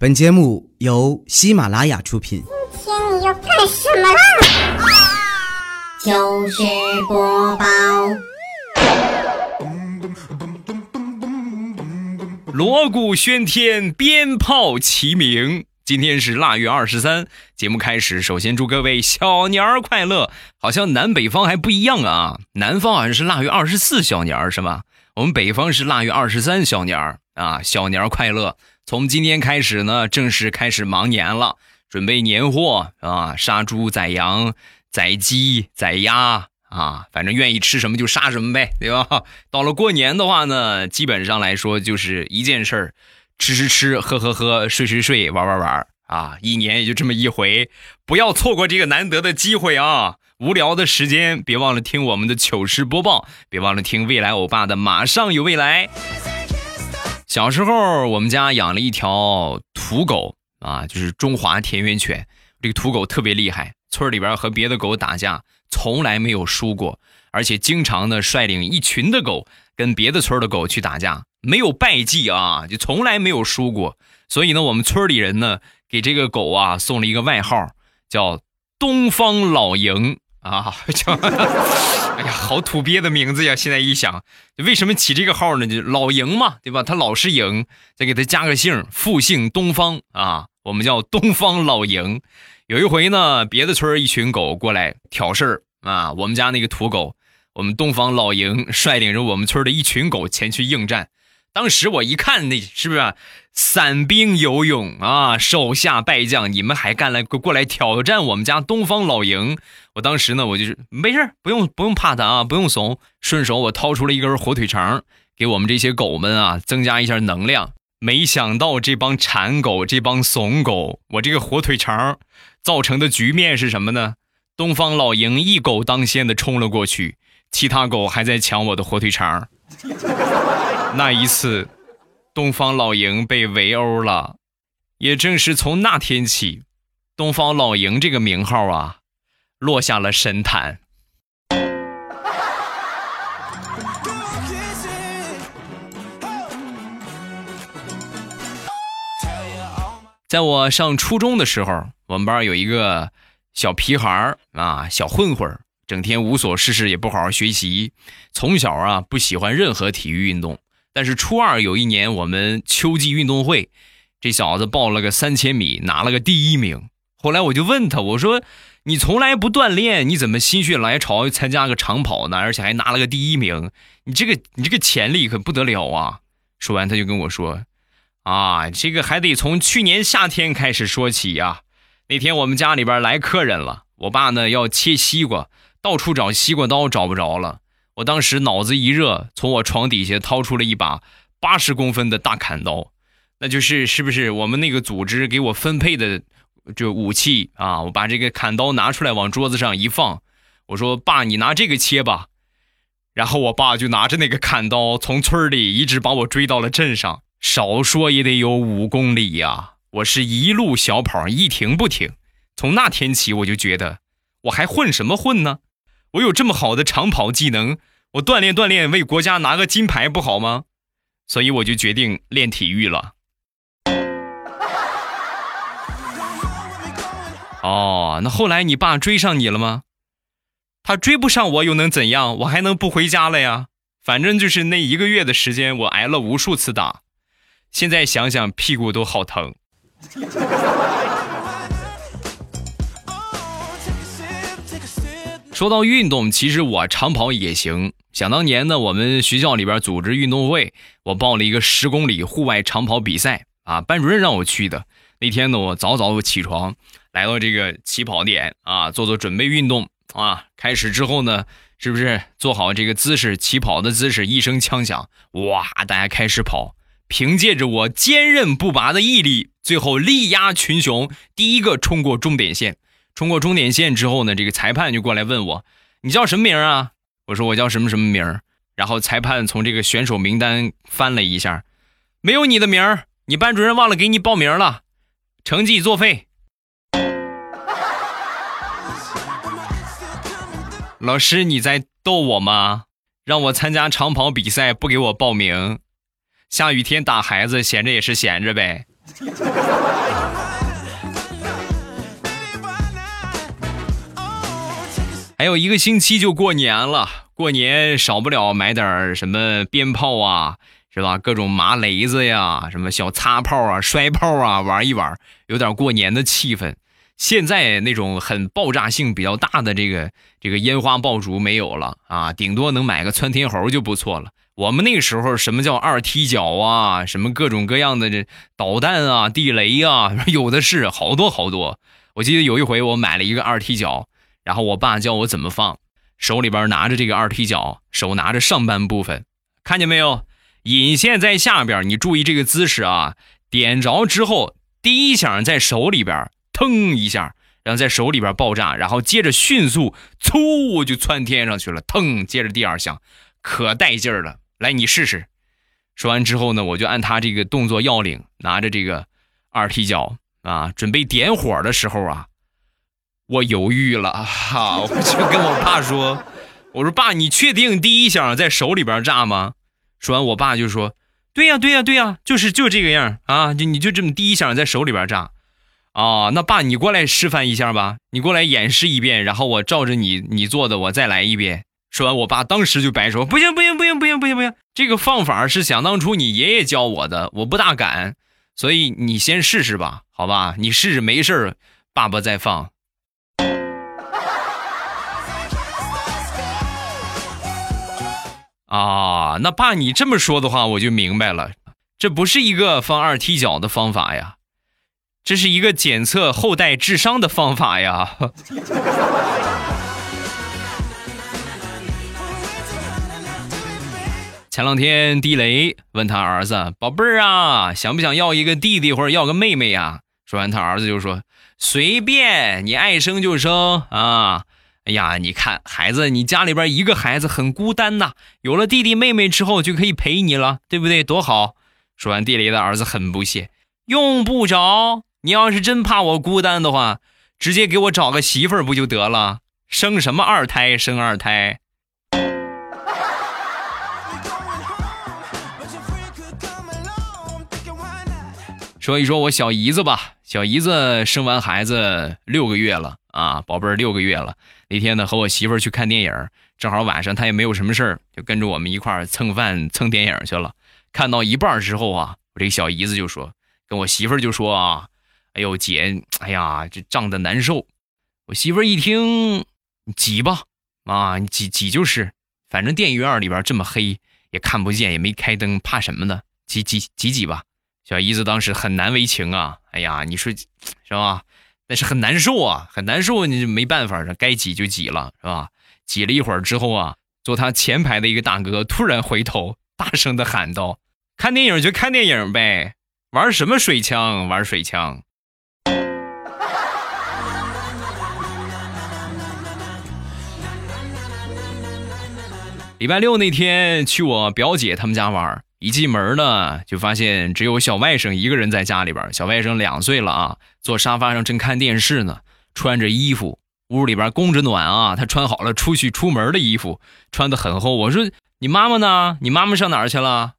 本节目由喜马拉雅出品。今天你要干什么啦？糗事播报，锣鼓喧天，鞭炮齐鸣。今天是腊月二十三，节目开始，首先祝各位小年儿快乐。好像南北方还不一样啊，南方好像是腊月二十四小年儿是吧？我们北方是腊月二十三小年儿啊，小年儿快乐。从今天开始呢，正式开始忙年了，准备年货啊，杀猪、宰羊、宰鸡、宰鸭啊，反正愿意吃什么就杀什么呗，对吧？到了过年的话呢，基本上来说就是一件事儿，吃吃吃，喝喝喝，睡睡睡，玩玩玩啊，一年也就这么一回，不要错过这个难得的机会啊！无聊的时间，别忘了听我们的糗事播报，别忘了听未来欧巴的马上有未来。小时候，我们家养了一条土狗啊，就是中华田园犬。这个土狗特别厉害，村里边和别的狗打架从来没有输过，而且经常呢率领一群的狗跟别的村的狗去打架，没有败绩啊，就从来没有输过。所以呢，我们村里人呢给这个狗啊送了一个外号，叫“东方老营”。啊，叫哎呀，好土鳖的名字呀！现在一想，为什么起这个号呢？就老赢嘛，对吧？他老是赢，再给他加个姓，复姓东方啊，我们叫东方老赢。有一回呢，别的村一群狗过来挑事儿啊，我们家那个土狗，我们东方老赢率领着我们村的一群狗前去应战。当时我一看，那是不是散兵游勇啊？手下败将，你们还敢来过来挑战我们家东方老营？我当时呢，我就是没事不用不用怕他啊，不用怂。顺手我掏出了一根火腿肠，给我们这些狗们啊增加一下能量。没想到这帮馋狗，这帮怂狗，我这个火腿肠造成的局面是什么呢？东方老营一狗当先的冲了过去，其他狗还在抢我的火腿肠。那一次，东方老营被围殴了。也正是从那天起，东方老营这个名号啊，落下了神坛。在我上初中的时候，我们班有一个小皮孩儿啊，小混混整天无所事事，也不好好学习，从小啊不喜欢任何体育运动。但是初二有一年，我们秋季运动会，这小子报了个三千米，拿了个第一名。后来我就问他，我说：“你从来不锻炼，你怎么心血来潮参加个长跑呢？而且还拿了个第一名，你这个你这个潜力可不得了啊！”说完，他就跟我说：“啊，这个还得从去年夏天开始说起呀。那天我们家里边来客人了，我爸呢要切西瓜，到处找西瓜刀找不着了。”我当时脑子一热，从我床底下掏出了一把八十公分的大砍刀，那就是是不是我们那个组织给我分配的就武器啊？我把这个砍刀拿出来，往桌子上一放，我说：“爸，你拿这个切吧。”然后我爸就拿着那个砍刀，从村里一直把我追到了镇上，少说也得有五公里呀！我是一路小跑，一停不停。从那天起，我就觉得我还混什么混呢？我有这么好的长跑技能，我锻炼锻炼，为国家拿个金牌不好吗？所以我就决定练体育了。哦，那后来你爸追上你了吗？他追不上我又能怎样？我还能不回家了呀？反正就是那一个月的时间，我挨了无数次打，现在想想屁股都好疼。说到运动，其实我长跑也行。想当年呢，我们学校里边组织运动会，我报了一个十公里户外长跑比赛啊。班主任让我去的。那天呢，我早早起床，来到这个起跑点啊，做做准备运动啊。开始之后呢，是不是做好这个姿势，起跑的姿势？一声枪响，哇，大家开始跑。凭借着我坚韧不拔的毅力，最后力压群雄，第一个冲过终点线。冲过终点线之后呢，这个裁判就过来问我：“你叫什么名啊？”我说：“我叫什么什么名。”然后裁判从这个选手名单翻了一下，没有你的名儿，你班主任忘了给你报名了，成绩作废。老师，你在逗我吗？让我参加长跑比赛不给我报名，下雨天打孩子闲着也是闲着呗。还有一个星期就过年了，过年少不了买点什么鞭炮啊，是吧？各种麻雷子呀，什么小擦炮啊、摔炮啊，玩一玩，有点过年的气氛。现在那种很爆炸性比较大的这个这个烟花爆竹没有了啊，顶多能买个窜天猴就不错了。我们那时候什么叫二踢脚啊，什么各种各样的这导弹啊、地雷啊，有的是好多好多。我记得有一回我买了一个二踢脚。然后我爸教我怎么放，手里边拿着这个二踢脚，手拿着上半部分，看见没有？引线在下边，你注意这个姿势啊！点着之后，第一响在手里边，腾一下，然后在手里边爆炸，然后接着迅速，嗖就窜天上去了，腾，接着第二响，可带劲儿了。来，你试试。说完之后呢，我就按他这个动作要领，拿着这个二踢脚啊，准备点火的时候啊。我犹豫了哈，我就跟我爸说：“我说爸，你确定第一响在手里边炸吗？”说完，我爸就说：“对呀，对呀，对呀，就是就这个样啊，就你就这么第一响在手里边炸，啊，那爸你过来示范一下吧，你过来演示一遍，然后我照着你你做的我再来一遍。”说完，我爸当时就摆手：“不行，不行，不行，不行，不行，不行，这个放法是想当初你爷爷教我的，我不大敢，所以你先试试吧，好吧？你试试没事爸爸再放。”啊，那爸，你这么说的话，我就明白了，这不是一个放二踢脚的方法呀，这是一个检测后代智商的方法呀。前两天，地雷问他儿子：“宝贝儿啊，想不想要一个弟弟或者要个妹妹呀？”说完，他儿子就说：“随便，你爱生就生啊。”哎呀，你看孩子，你家里边一个孩子很孤单呐，有了弟弟妹妹之后就可以陪你了，对不对？多好！说完，地雷的儿子很不屑，用不着。你要是真怕我孤单的话，直接给我找个媳妇儿不就得了？生什么二胎？生二胎。说一说我小姨子吧，小姨子生完孩子六个月了啊，宝贝儿六个月了。那天呢，和我媳妇儿去看电影，正好晚上她也没有什么事儿，就跟着我们一块儿蹭饭蹭电影去了。看到一半之后啊，我这小姨子就说：“跟我媳妇儿就说啊，哎呦姐，哎呀这胀的难受。”我媳妇儿一听，挤吧，啊，你挤挤就是，反正电影院里边这么黑，也看不见，也没开灯，怕什么呢？挤挤挤挤吧。小姨子当时很难为情啊，哎呀，你说是吧？但是很难受啊，很难受，你就没办法，该挤就挤了，是吧？挤了一会儿之后啊，坐他前排的一个大哥突然回头，大声的喊道：“看电影就看电影呗，玩什么水枪？玩水枪。”礼拜六那天去我表姐他们家玩。一进门呢，就发现只有小外甥一个人在家里边。小外甥两岁了啊，坐沙发上正看电视呢，穿着衣服，屋里边供着暖啊。他穿好了出去出门的衣服，穿的很厚。我说：“你妈妈呢？你妈妈上哪儿去了？”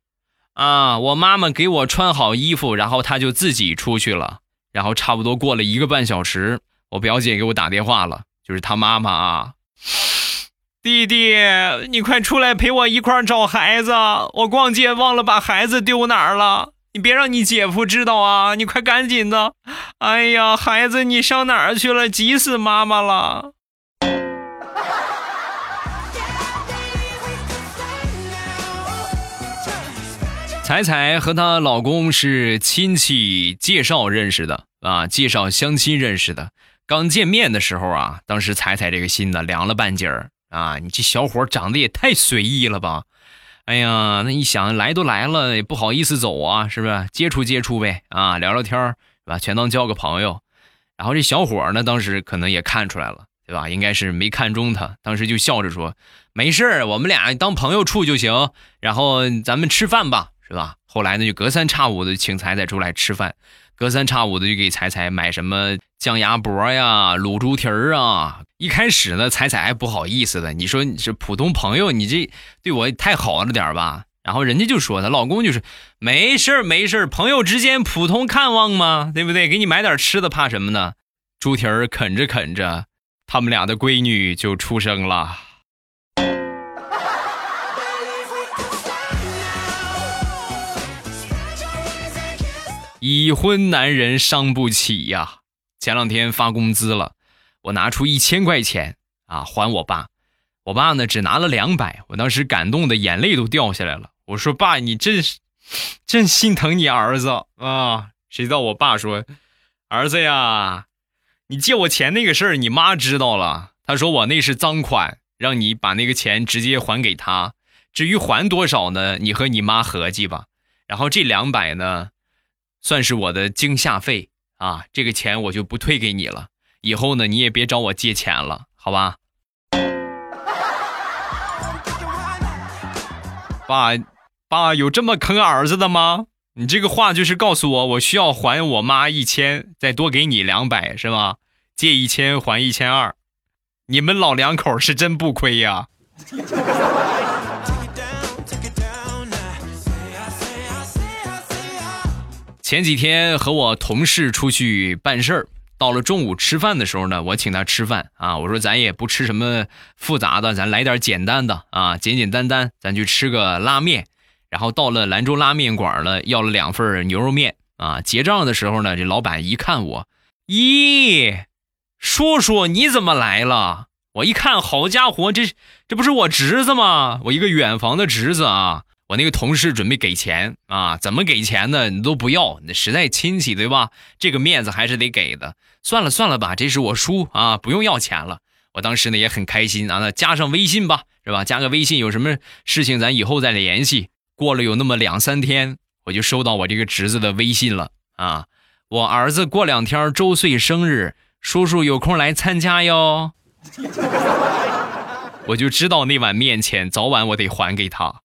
啊，我妈妈给我穿好衣服，然后她就自己出去了。然后差不多过了一个半小时，我表姐给我打电话了，就是她妈妈啊。弟弟，你快出来陪我一块儿找孩子！我逛街忘了把孩子丢哪儿了，你别让你姐夫知道啊！你快赶紧的！哎呀，孩子，你上哪儿去了？急死妈妈了！彩彩和她老公是亲戚介绍认识的啊，介绍相亲认识的。刚见面的时候啊，当时彩彩这个心呢凉了半截儿。啊，你这小伙长得也太随意了吧！哎呀，那一想来都来了，也不好意思走啊，是不是？接触接触呗，啊，聊聊天是吧？全当交个朋友。然后这小伙呢，当时可能也看出来了，对吧？应该是没看中他，当时就笑着说：“没事我们俩当朋友处就行。然后咱们吃饭吧，是吧？”后来呢，就隔三差五的请彩彩出来吃饭，隔三差五的就给彩彩买什么酱鸭脖呀、卤猪蹄儿啊。一开始呢，彩彩还不好意思的。你说你是普通朋友，你这对我太好了点吧？然后人家就说她老公就是没事儿没事儿，朋友之间普通看望嘛，对不对？给你买点吃的，怕什么呢？猪蹄儿啃着啃着，他们俩的闺女就出生了。已婚男人伤不起呀！前两天发工资了，我拿出一千块钱啊还我爸，我爸呢只拿了两百，我当时感动的眼泪都掉下来了。我说爸，你真是真心疼你儿子啊！谁知道我爸说，儿子呀，你借我钱那个事儿，你妈知道了，他说我那是赃款，让你把那个钱直接还给他。至于还多少呢，你和你妈合计吧。然后这两百呢？算是我的惊吓费啊，这个钱我就不退给你了。以后呢，你也别找我借钱了，好吧？爸，爸有这么坑儿子的吗？你这个话就是告诉我，我需要还我妈一千，再多给你两百，是吗？借一千还一千二，你们老两口是真不亏呀。前几天和我同事出去办事儿，到了中午吃饭的时候呢，我请他吃饭啊。我说咱也不吃什么复杂的，咱来点简单的啊，简简单单，咱去吃个拉面。然后到了兰州拉面馆了，要了两份牛肉面啊。结账的时候呢，这老板一看我，咦，叔叔你怎么来了？我一看，好家伙，这这不是我侄子吗？我一个远房的侄子啊。我那个同事准备给钱啊，怎么给钱呢？你都不要，那实在亲戚对吧？这个面子还是得给的。算了算了吧，这是我叔啊，不用要钱了。我当时呢也很开心啊，那加上微信吧，是吧？加个微信，有什么事情咱以后再联系。过了有那么两三天，我就收到我这个侄子的微信了啊，我儿子过两天周岁生日，叔叔有空来参加哟。我就知道那碗面钱早晚我得还给他。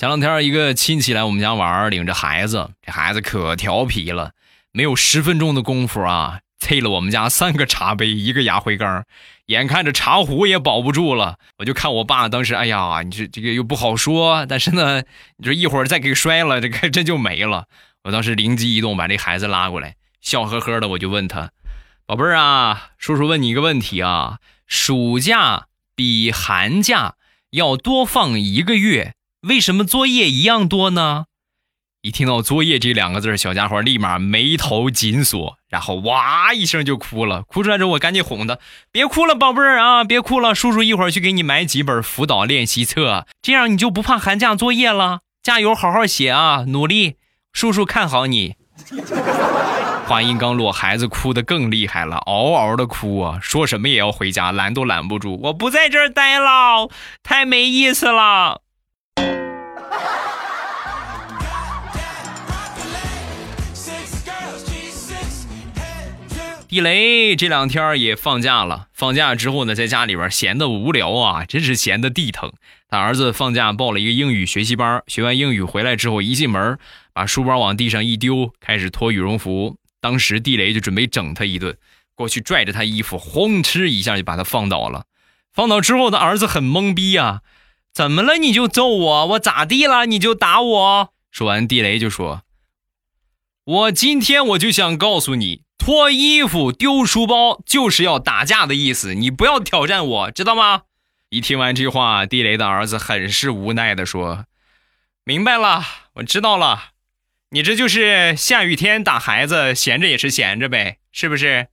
前两天一个亲戚来我们家玩，领着孩子，这孩子可调皮了，没有十分钟的功夫啊，啐了我们家三个茶杯，一个牙灰缸，眼看着茶壶也保不住了。我就看我爸当时，哎呀，你这这个又不好说，但是呢，你说一会儿再给摔了，这个真就没了。我当时灵机一动，把这孩子拉过来，笑呵呵的，我就问他，宝贝儿啊，叔叔问你一个问题啊，暑假比寒假要多放一个月。为什么作业一样多呢？一听到“作业”这两个字，小家伙立马眉头紧锁，然后哇一声就哭了。哭出来之后，我赶紧哄他：“别哭了，宝贝儿啊，别哭了，叔叔一会儿去给你买几本辅导练习册，这样你就不怕寒假作业了。加油，好好写啊，努力，叔叔看好你。”话音刚落，孩子哭得更厉害了，嗷嗷的哭啊，说什么也要回家，拦都拦不住。我不在这儿待了，太没意思了。地雷这两天也放假了，放假之后呢，在家里边闲得无聊啊，真是闲得地疼。他儿子放假报了一个英语学习班，学完英语回来之后，一进门把书包往地上一丢，开始脱羽绒服。当时地雷就准备整他一顿，过去拽着他衣服，轰哧一下就把他放倒了。放倒之后，他儿子很懵逼啊，怎么了？你就揍我？我咋地了？你就打我？说完，地雷就说：“我今天我就想告诉你。”脱衣服、丢书包，就是要打架的意思。你不要挑战我，知道吗？一听完这话，地雷的儿子很是无奈的说：“明白了，我知道了。你这就是下雨天打孩子，闲着也是闲着呗，是不是？”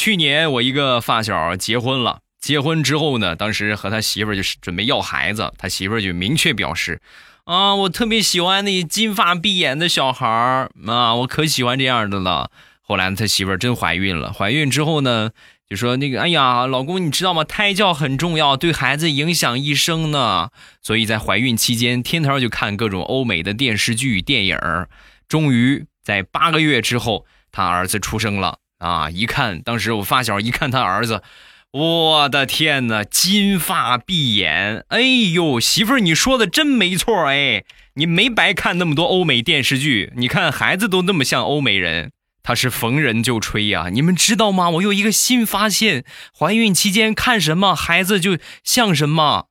去年我一个发小结婚了。结婚之后呢，当时和他媳妇儿就是准备要孩子，他媳妇儿就明确表示，啊，我特别喜欢那金发碧眼的小孩儿啊，我可喜欢这样的了。后来他媳妇儿真怀孕了，怀孕之后呢，就说那个，哎呀，老公你知道吗？胎教很重要，对孩子影响一生呢。所以在怀孕期间，天天就看各种欧美的电视剧、电影终于在八个月之后，他儿子出生了啊！一看，当时我发小一看他儿子。我的天哪，金发碧眼，哎呦，媳妇儿，你说的真没错哎，你没白看那么多欧美电视剧，你看孩子都那么像欧美人，他是逢人就吹呀。你们知道吗？我有一个新发现，怀孕期间看什么孩子就像什么。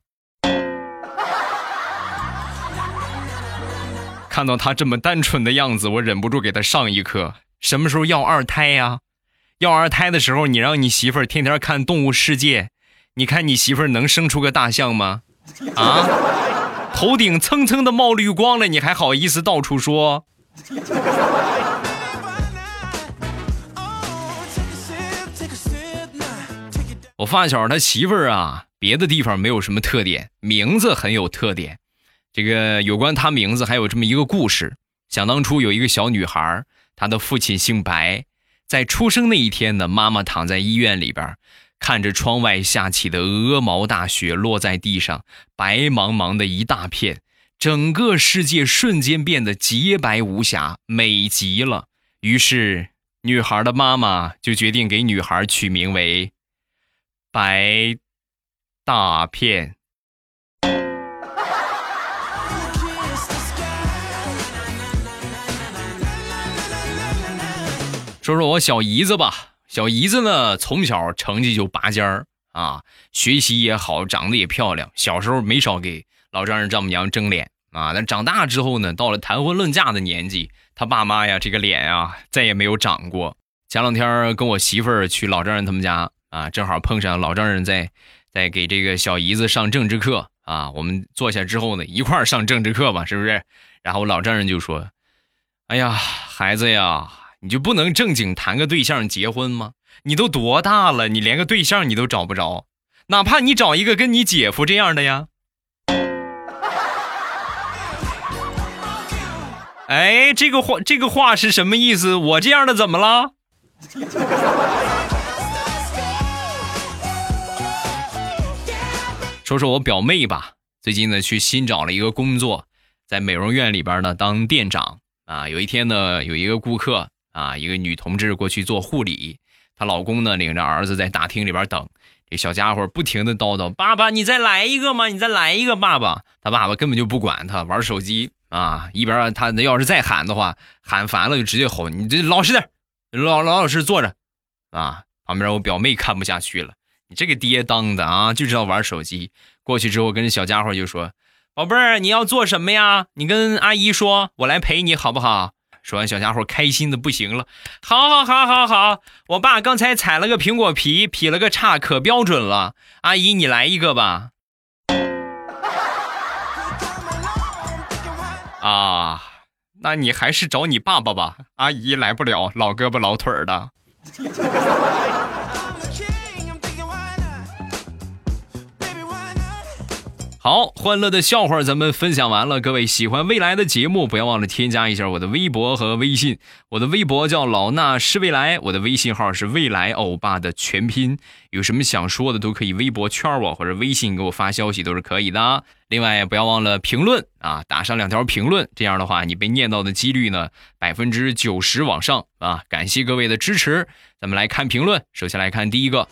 看到他这么单纯的样子，我忍不住给他上一课。什么时候要二胎呀？要二胎的时候，你让你媳妇儿天天看《动物世界》，你看你媳妇儿能生出个大象吗？啊，头顶蹭蹭的冒绿光了，你还好意思到处说？我发小他媳妇儿啊，别的地方没有什么特点，名字很有特点。这个有关他名字还有这么一个故事。想当初有一个小女孩，她的父亲姓白，在出生那一天呢，妈妈躺在医院里边，看着窗外下起的鹅毛大雪落在地上，白茫茫的一大片，整个世界瞬间变得洁白无瑕，美极了。于是，女孩的妈妈就决定给女孩取名为“白大片”。说说我小姨子吧，小姨子呢，从小成绩就拔尖儿啊，学习也好，长得也漂亮。小时候没少给老丈人丈母娘争脸啊，但长大之后呢，到了谈婚论嫁的年纪，他爸妈呀，这个脸啊，再也没有长过。前两天跟我媳妇儿去老丈人他们家啊，正好碰上老丈人在在给这个小姨子上政治课啊，我们坐下之后呢，一块儿上政治课吧，是不是？然后老丈人就说：“哎呀，孩子呀。”你就不能正经谈个对象结婚吗？你都多大了，你连个对象你都找不着，哪怕你找一个跟你姐夫这样的呀？哎，这个话这个话是什么意思？我这样的怎么了？说说我表妹吧，最近呢去新找了一个工作，在美容院里边呢当店长啊。有一天呢，有一个顾客。啊，一个女同志过去做护理，她老公呢领着儿子在大厅里边等。这小家伙不停的叨叨：“爸爸，你再来一个嘛，你再来一个，爸爸。”他爸爸根本就不管他，玩手机啊。一边他要是再喊的话，喊烦了就直接吼：“你这老实点，老老老实坐着。”啊，旁边我表妹看不下去了：“你这个爹当的啊，就知道玩手机。”过去之后跟小家伙就说：“宝贝儿，你要做什么呀？你跟阿姨说，我来陪你好不好？”说完，小家伙开心的不行了。好，好，好，好，好！我爸刚才踩了个苹果皮，劈了个叉，可标准了。阿姨，你来一个吧。啊，那你还是找你爸爸吧。阿姨来不了，老胳膊老腿儿的。好，欢乐的笑话咱们分享完了。各位喜欢未来的节目，不要忘了添加一下我的微博和微信。我的微博叫老衲是未来，我的微信号是未来欧巴的全拼。有什么想说的都可以微博圈我，或者微信给我发消息都是可以的。另外，不要忘了评论啊，打上两条评论，这样的话你被念到的几率呢百分之九十往上啊。感谢各位的支持，咱们来看评论。首先来看第一个，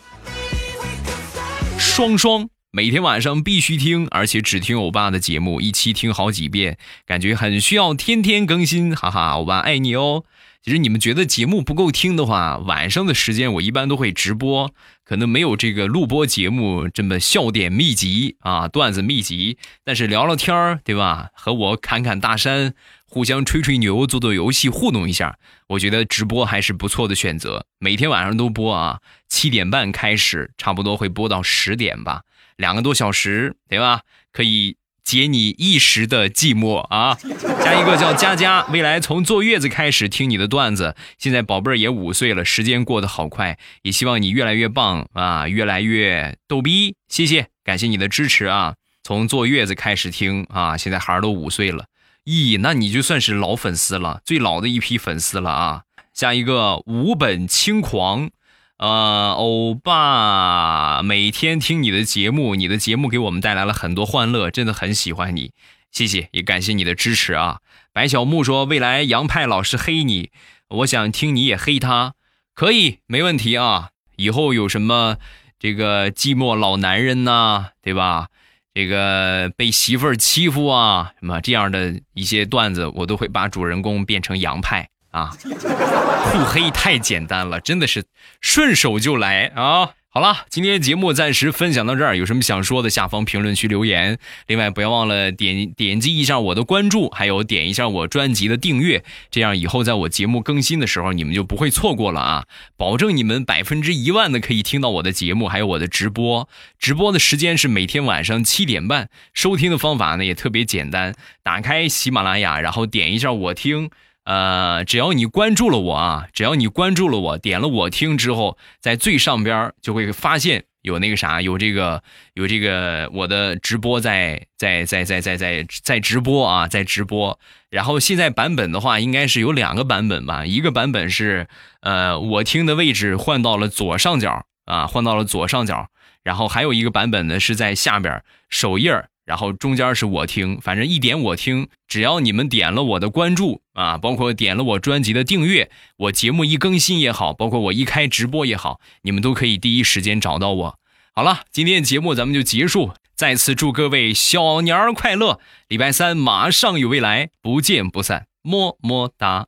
双双。每天晚上必须听，而且只听欧巴的节目，一期听好几遍，感觉很需要天天更新，哈哈，欧巴爱你哦。其实你们觉得节目不够听的话，晚上的时间我一般都会直播，可能没有这个录播节目这么笑点密集啊，段子密集。但是聊聊天儿，对吧？和我侃侃大山，互相吹吹牛，做做游戏，互动一下，我觉得直播还是不错的选择。每天晚上都播啊，七点半开始，差不多会播到十点吧。两个多小时，对吧？可以解你一时的寂寞啊！加一个叫佳佳，未来从坐月子开始听你的段子，现在宝贝儿也五岁了，时间过得好快，也希望你越来越棒啊，越来越逗逼！谢谢，感谢你的支持啊！从坐月子开始听啊，现在孩儿都五岁了，咦，那你就算是老粉丝了，最老的一批粉丝了啊！下一个无本轻狂。呃，欧巴每天听你的节目，你的节目给我们带来了很多欢乐，真的很喜欢你，谢谢，也感谢你的支持啊。白小木说，未来杨派老师黑你，我想听你也黑他，可以，没问题啊。以后有什么这个寂寞老男人呐，对吧？这个被媳妇儿欺负啊，什么这样的一些段子，我都会把主人公变成杨派啊，互黑太简单了，真的是顺手就来啊。好了，今天节目暂时分享到这儿，有什么想说的，下方评论区留言。另外，不要忘了点点击一下我的关注，还有点一下我专辑的订阅，这样以后在我节目更新的时候，你们就不会错过了啊！保证你们百分之一万的可以听到我的节目，还有我的直播。直播的时间是每天晚上七点半，收听的方法呢也特别简单，打开喜马拉雅，然后点一下我听。呃，只要你关注了我啊，只要你关注了我，点了我听之后，在最上边就会发现有那个啥，有这个有这个我的直播在在在在在在在直播啊，在直播。然后现在版本的话，应该是有两个版本吧，一个版本是呃我听的位置换到了左上角啊，换到了左上角，然后还有一个版本呢是在下边首页。然后中间是我听，反正一点我听，只要你们点了我的关注啊，包括点了我专辑的订阅，我节目一更新也好，包括我一开直播也好，你们都可以第一时间找到我。好了，今天节目咱们就结束，再次祝各位小年儿快乐！礼拜三马上有未来，不见不散，么么哒。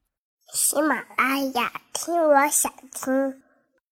喜马拉雅听，我想听。